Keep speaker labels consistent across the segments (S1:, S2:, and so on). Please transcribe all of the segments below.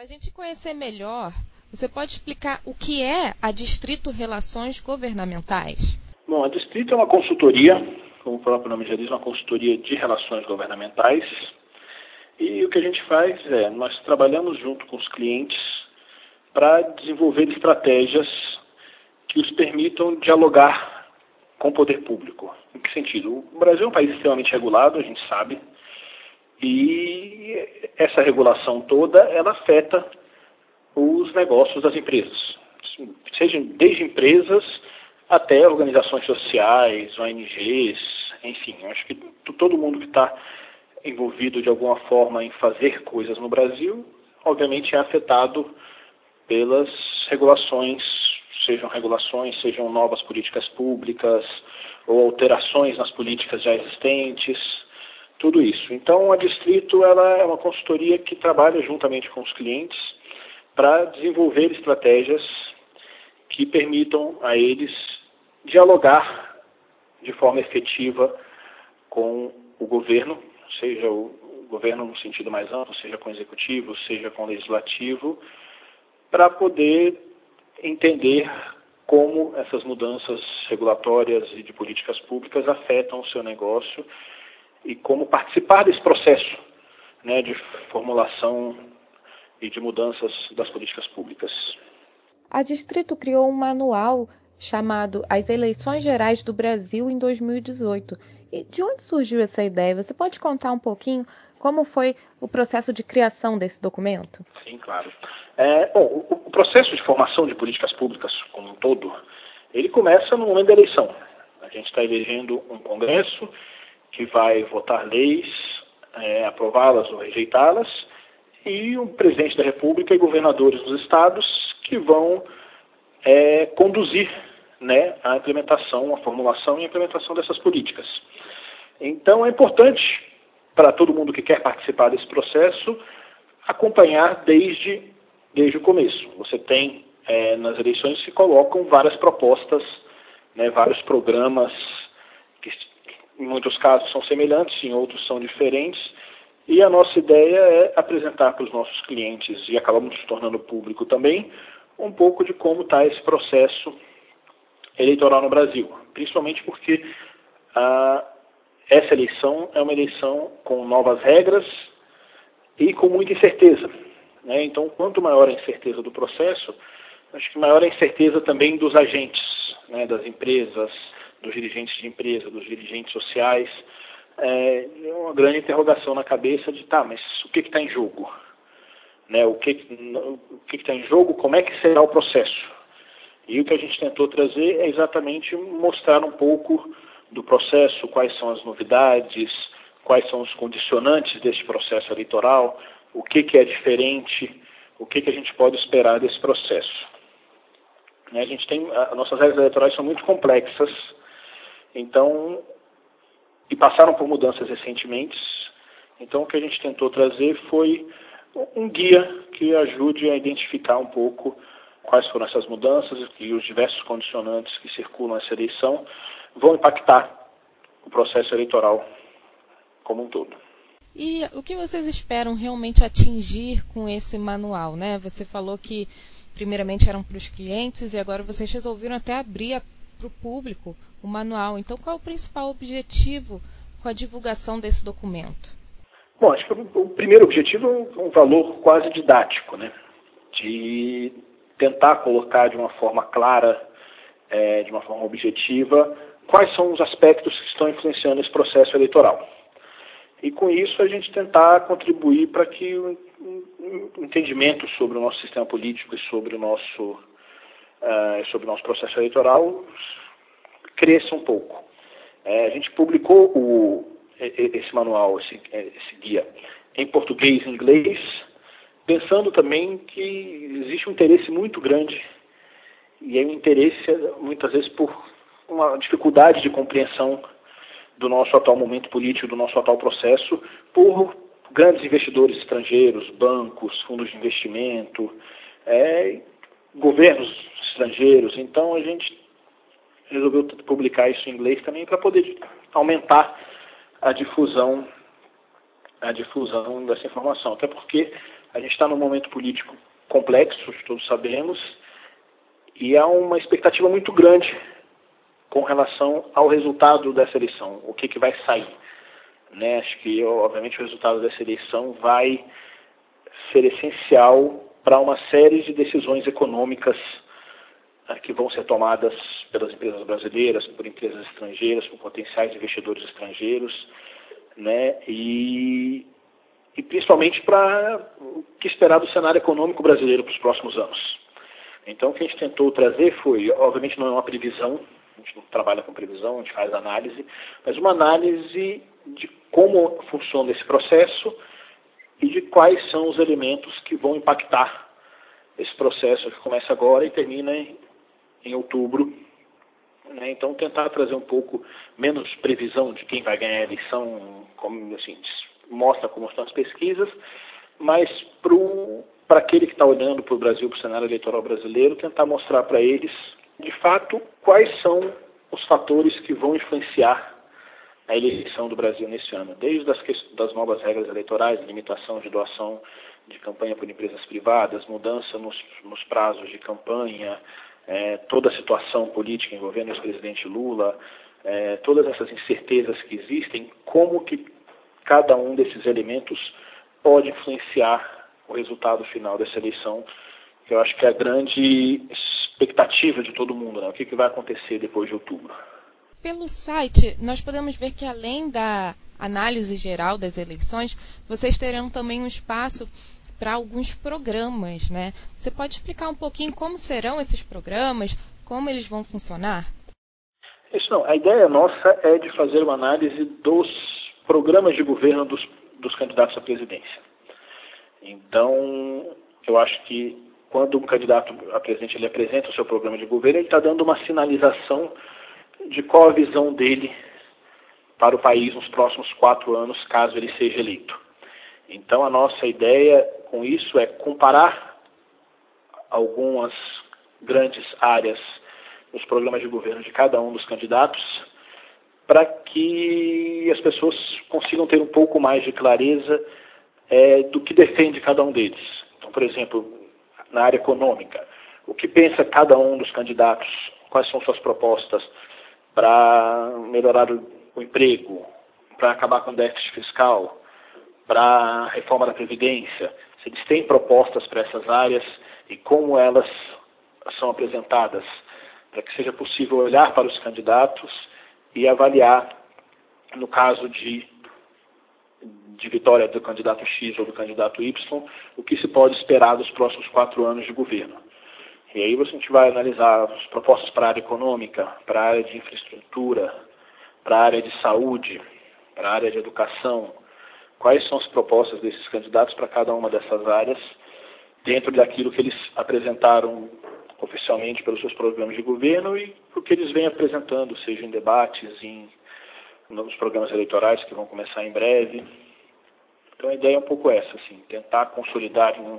S1: Para a gente conhecer melhor, você pode explicar o que é a Distrito Relações Governamentais?
S2: Bom, a Distrito é uma consultoria, como o próprio nome já diz, uma consultoria de relações governamentais. E o que a gente faz é, nós trabalhamos junto com os clientes para desenvolver estratégias que os permitam dialogar com o poder público. Em que sentido? O Brasil é um país extremamente regulado, a gente sabe, e essa regulação toda, ela afeta os negócios das empresas, seja desde empresas até organizações sociais, ONGs, enfim, acho que todo mundo que está envolvido de alguma forma em fazer coisas no Brasil, obviamente é afetado pelas regulações, sejam regulações, sejam novas políticas públicas ou alterações nas políticas já existentes tudo isso. Então, a Distrito ela é uma consultoria que trabalha juntamente com os clientes para desenvolver estratégias que permitam a eles dialogar de forma efetiva com o governo, seja o governo no sentido mais amplo, seja com o executivo, seja com o legislativo, para poder entender como essas mudanças regulatórias e de políticas públicas afetam o seu negócio e como participar desse processo né, de formulação e de mudanças das políticas públicas.
S1: A Distrito criou um manual chamado As Eleições Gerais do Brasil em 2018. E de onde surgiu essa ideia? Você pode contar um pouquinho como foi o processo de criação desse documento?
S2: Sim, claro. É, bom, o, o, processo de formação de políticas públicas como um todo, ele começa no momento da eleição. A gente está elegendo um Congresso que vai votar leis, é, aprová-las ou rejeitá-las, e o presidente da República e governadores dos estados que vão é, conduzir né, a implementação, a formulação e a implementação dessas políticas. Então é importante para todo mundo que quer participar desse processo acompanhar desde, desde o começo. Você tem é, nas eleições se colocam várias propostas, né, vários programas em muitos casos são semelhantes, em outros são diferentes. E a nossa ideia é apresentar para os nossos clientes, e acabamos tornando público também, um pouco de como está esse processo eleitoral no Brasil. Principalmente porque ah, essa eleição é uma eleição com novas regras e com muita incerteza. Né? Então, quanto maior a incerteza do processo, acho que maior a incerteza também dos agentes, né? das empresas, dos dirigentes de empresa, dos dirigentes sociais, é uma grande interrogação na cabeça de, tá, mas o que está em jogo? Né, o que está em jogo, como é que será o processo? E o que a gente tentou trazer é exatamente mostrar um pouco do processo, quais são as novidades, quais são os condicionantes desse processo eleitoral, o que, que é diferente, o que, que a gente pode esperar desse processo. A gente tem, as nossas regras eleitorais são muito complexas, então, e passaram por mudanças recentemente. Então, o que a gente tentou trazer foi um guia que ajude a identificar um pouco quais foram essas mudanças e os diversos condicionantes que circulam essa eleição vão impactar o processo eleitoral como um todo.
S1: E o que vocês esperam realmente atingir com esse manual, né? Você falou que primeiramente eram para os clientes e agora vocês resolveram até abrir para o público o manual. Então, qual é o principal objetivo com a divulgação desse documento?
S2: Bom, acho que o primeiro objetivo é um valor quase didático, né? De tentar colocar de uma forma clara, é, de uma forma objetiva, quais são os aspectos que estão influenciando esse processo eleitoral. E com isso a gente tentar contribuir para que o entendimento sobre o nosso sistema político e sobre o nosso, uh, sobre o nosso processo eleitoral cresça um pouco. É, a gente publicou o, esse manual, esse, esse guia, em português e inglês, pensando também que existe um interesse muito grande, e é um interesse, muitas vezes, por uma dificuldade de compreensão do nosso atual momento político, do nosso atual processo, por grandes investidores estrangeiros, bancos, fundos de investimento, é, governos estrangeiros. Então, a gente resolveu publicar isso em inglês também para poder aumentar a difusão a difusão dessa informação. Até porque A gente está num momento político complexo, todos sabemos, e há uma expectativa muito grande com relação ao resultado dessa eleição, o que, que vai sair. Né? Acho que, obviamente, o resultado dessa eleição vai ser essencial para uma série de decisões econômicas que vão ser tomadas pelas empresas brasileiras, por empresas estrangeiras, por potenciais investidores estrangeiros, né? E, e principalmente para o que esperar do cenário econômico brasileiro para os próximos anos. Então, o que a gente tentou trazer foi, obviamente, não é uma previsão, a gente não trabalha com previsão, a gente faz análise, mas uma análise de como funciona esse processo e de quais são os elementos que vão impactar esse processo que começa agora e termina em, em outubro. Né? Então, tentar trazer um pouco menos previsão de quem vai ganhar a eleição, como assim, mostra como estão as pesquisas, mas para aquele que está olhando para o Brasil, para o cenário eleitoral brasileiro, tentar mostrar para eles, de fato, quais são os fatores que vão influenciar a eleição do Brasil nesse ano, desde as das novas regras eleitorais, limitação de doação de campanha por empresas privadas, mudança nos, nos prazos de campanha, é, toda a situação política envolvendo o ex-presidente Lula, é, todas essas incertezas que existem, como que cada um desses elementos pode influenciar o resultado final dessa eleição, que eu acho que é a grande expectativa de todo mundo, né? o que, que vai acontecer depois de outubro.
S1: Pelo site, nós podemos ver que além da análise geral das eleições, vocês terão também um espaço para alguns programas, né? Você pode explicar um pouquinho como serão esses programas, como eles vão funcionar?
S2: Isso não. A ideia nossa é de fazer uma análise dos programas de governo dos, dos candidatos à presidência. Então, eu acho que quando um candidato a presidente ele apresenta o seu programa de governo, ele está dando uma sinalização de qual a visão dele para o país nos próximos quatro anos, caso ele seja eleito. Então, a nossa ideia com isso é comparar algumas grandes áreas nos programas de governo de cada um dos candidatos, para que as pessoas consigam ter um pouco mais de clareza é, do que defende cada um deles. Então, por exemplo, na área econômica, o que pensa cada um dos candidatos, quais são suas propostas para melhorar o, emprego, para acabar com o déficit fiscal, para a reforma da Previdência, se eles têm propostas para essas áreas e como elas são apresentadas, para que seja possível olhar para os candidatos e avaliar, no caso de, de vitória do candidato X ou do candidato Y, o que se pode esperar dos próximos quatro anos de governo. E aí a gente vai analisar as propostas para a área econômica, para a área de infraestrutura, para a área de saúde, para a área de educação, quais são as propostas desses candidatos para cada uma dessas áreas, dentro daquilo que eles apresentaram oficialmente pelos seus programas de governo e o que eles vêm apresentando, seja em debates, em nos programas eleitorais que vão começar em breve. Então a ideia é um pouco essa, assim, tentar consolidar um,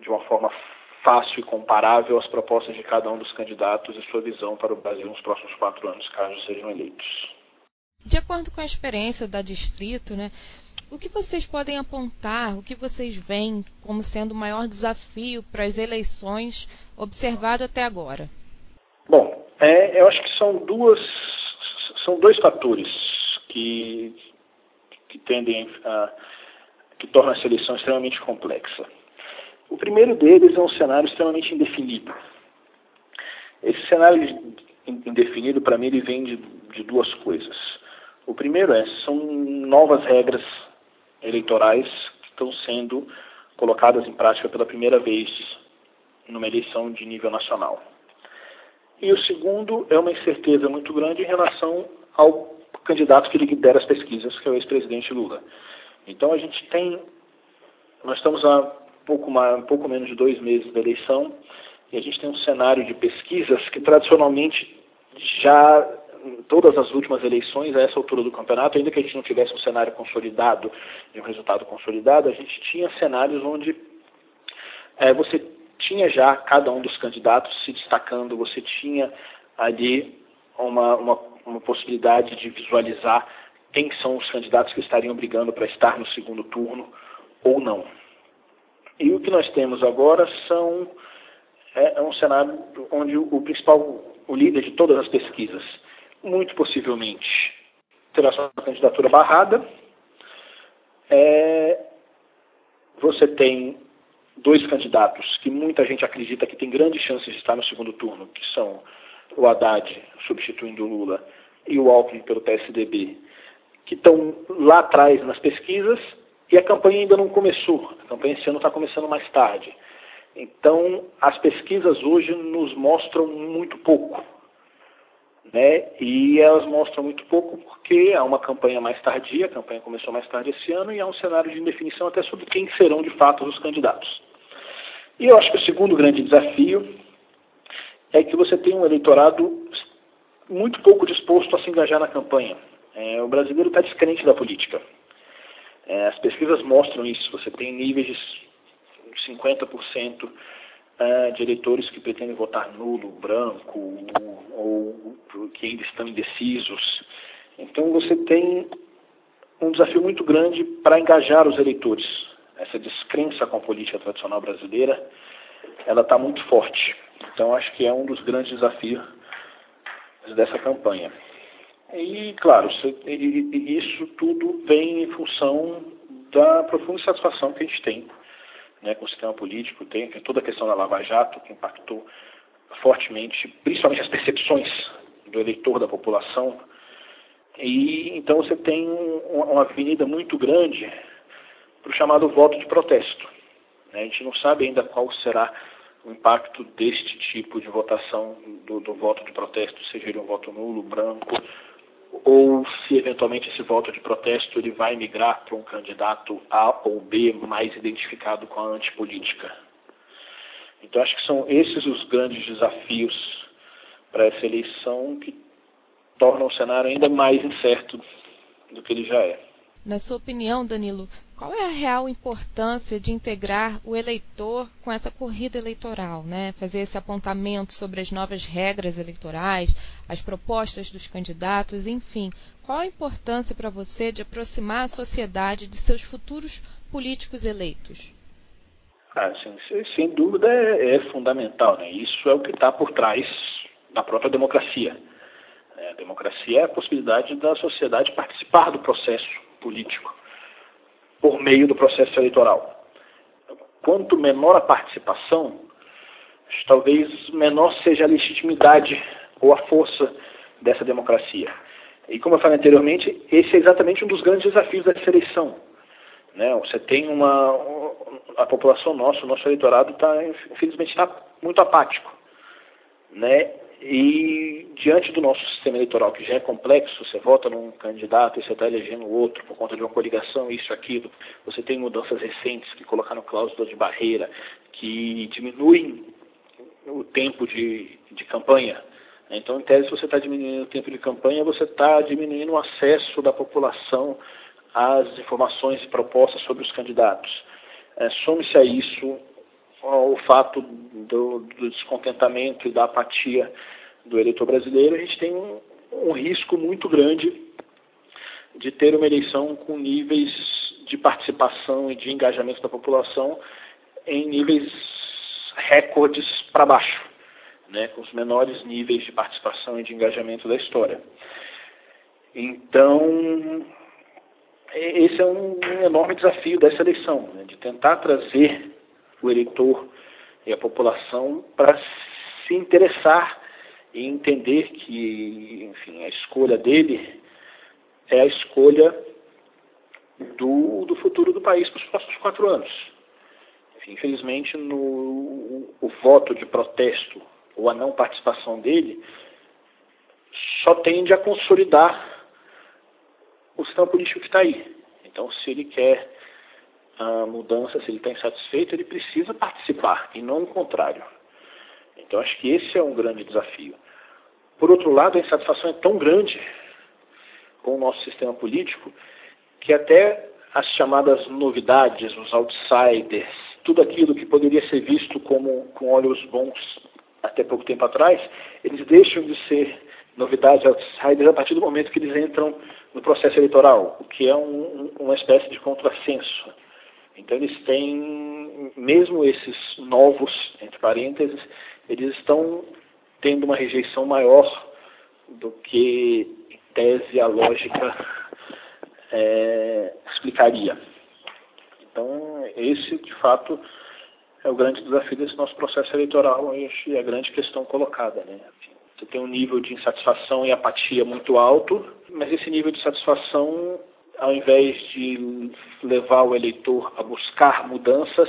S2: de uma forma fácil e comparável as propostas de cada um dos candidatos e sua visão para o Brasil nos próximos quatro anos, caso sejam eleitos.
S1: De acordo com a experiência da Distrito, né, o que vocês podem apontar, o que vocês veem como sendo o maior desafio para as eleições observado até agora?
S2: Bom, é, eu acho que são duas, são dois fatores que, que tendem a que tornam essa eleição extremamente complexa. O primeiro deles é um cenário extremamente indefinido. Esse cenário indefinido, para mim, ele vem de, de, duas coisas. O primeiro é, são novas regras eleitorais que estão sendo colocadas em prática pela primeira vez numa eleição de nível nacional. E o segundo é uma incerteza muito grande em relação ao candidato que lidera as pesquisas, que é o ex-presidente Lula. Então a gente tem, nós estamos a pouco, mais, pouco menos de dois meses da eleição, e a gente tem um cenário de pesquisas que tradicionalmente já em todas as últimas eleições, a essa altura do campeonato, ainda que a gente não tivesse um cenário consolidado e um resultado consolidado, a gente tinha cenários onde é, você tinha já cada um dos candidatos se destacando, você tinha ali uma, uma, uma possibilidade de visualizar quem são os candidatos que estariam brigando para estar no segundo turno ou não. E o que nós temos agora são é, é um cenário onde o, o principal, o líder de todas as pesquisas, muito possivelmente terá sua candidatura barrada. É, você tem dois candidatos que muita gente acredita que tem grandes chances de estar no segundo turno, que são o Haddad substituindo o Lula e o Alckmin pelo PSDB, que estão lá atrás nas pesquisas e a campanha ainda não começou. A campanha esse ano está começando mais tarde. Então, as pesquisas hoje nos mostram muito pouco. Né? E elas mostram muito pouco porque há uma campanha mais tardia, a campanha começou mais tarde esse ano, e há um cenário de indefinição até sobre quem serão de fato os candidatos. E eu acho que o segundo grande desafio é que você tem um eleitorado muito pouco disposto a se engajar na campanha. É, o brasileiro está descrente da política. É, as pesquisas mostram isso. Você tem níveis de 50% é, eleitores que pretendem votar nulo, branco, ou, ou que ainda estão indecisos. Então você tem um desafio muito grande para engajar os eleitores. Essa descrença com a política tradicional brasileira, ela está muito forte. Então acho que é um dos grandes desafios dessa campanha. E, claro, isso tudo vem em função da profunda satisfação que a gente tem né, com o sistema político, tem, toda a questão da Lava Jato, que impactou fortemente, principalmente as percepções do eleitor, da população. E então você tem uma avenida muito grande para o chamado voto de protesto. Né? A gente não sabe ainda qual será o impacto deste tipo de votação do, do voto de protesto, seja ele um voto nulo, branco, ou se eventualmente esse voto de protesto ele vai migrar para um candidato A ou B mais identificado com a antipolítica. Então acho que são esses os grandes desafios para essa eleição que tornam o cenário ainda mais incerto do que ele já é.
S1: Na sua opinião, Danilo, qual é a real importância de integrar o eleitor com essa corrida eleitoral, né? Fazer esse apontamento sobre as novas regras eleitorais, as propostas dos candidatos, enfim. Qual a importância para você de aproximar a sociedade de seus futuros políticos eleitos?
S2: Ah, sim, sem dúvida é, é, fundamental. Né? Isso é o que está por trás da própria democracia. É, a democracia é a possibilidade da sociedade participar do processo político por meio do processo eleitoral. Quanto menor a participação, talvez menor seja a legitimidade ou a força dessa democracia. E como eu falei anteriormente, esse é exatamente um dos grandes desafios dessa eleição. Né? Você tem uma. A população nossa, o nosso eleitorado, está, infelizmente, está muito apático. Né? E diante do nosso sistema eleitoral, que já é complexo, você vota num candidato e você está elegendo outro por conta de uma coligação, isso, aquilo. Você tem mudanças recentes que colocaram cláusulas de barreira, que diminuem o tempo de, de campanha. Então, em tese, você está diminuindo o tempo de campanha, você está diminuindo o acesso da população às informações e propostas sobre os candidatos. É, Some-se a isso o fato do, do, descontentamento e da apatia do eleitor brasileiro, a gente tem um, um risco muito grande de ter uma eleição com níveis de participação e de engajamento da população em níveis recordes para baixo, né, com os menores níveis de participação e de engajamento da história. Então, esse é um enorme desafio dessa eleição, né, de tentar trazer o eleitor e a população para se interessar e entender que, enfim, a escolha dele é a escolha do, do futuro do país para os próximos quatro anos. Enfim, infelizmente, no, o voto de protesto ou a não participação dele só tende a consolidar o sistema político que está aí. Então, se ele quer a mudança, se ele está insatisfeito, ele precisa participar e não o contrário. Então acho que esse é um grande desafio. Por outro lado, a insatisfação é tão grande com o nosso sistema político que até as chamadas novidades, os outsiders, tudo aquilo que poderia ser visto como com olhos bons até pouco tempo atrás, eles deixam de ser novidades outsiders a partir do momento que eles entram no processo eleitoral, o que é um, uma espécie de contrassenso Então eles têm, mesmo esses novos, entre parênteses, eles estão tendo uma rejeição maior do que, em tese, a lógica é, explicaria. Então, esse, de fato, é o grande desafio desse nosso processo eleitoral e a grande questão colocada. Né? Você tem um nível de insatisfação e apatia muito alto, mas esse nível de satisfação, ao invés de levar o eleitor a buscar mudanças,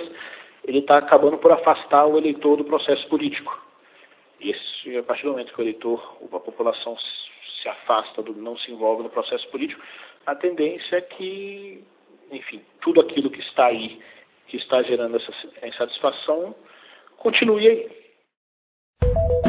S2: ele está acabando por afastar o eleitor do processo político. Esse, a partir do momento que o eleitor, a população se afasta, do, não se envolve no processo político, a tendência é que, enfim, tudo aquilo que está aí, que está gerando essa insatisfação, continue aí.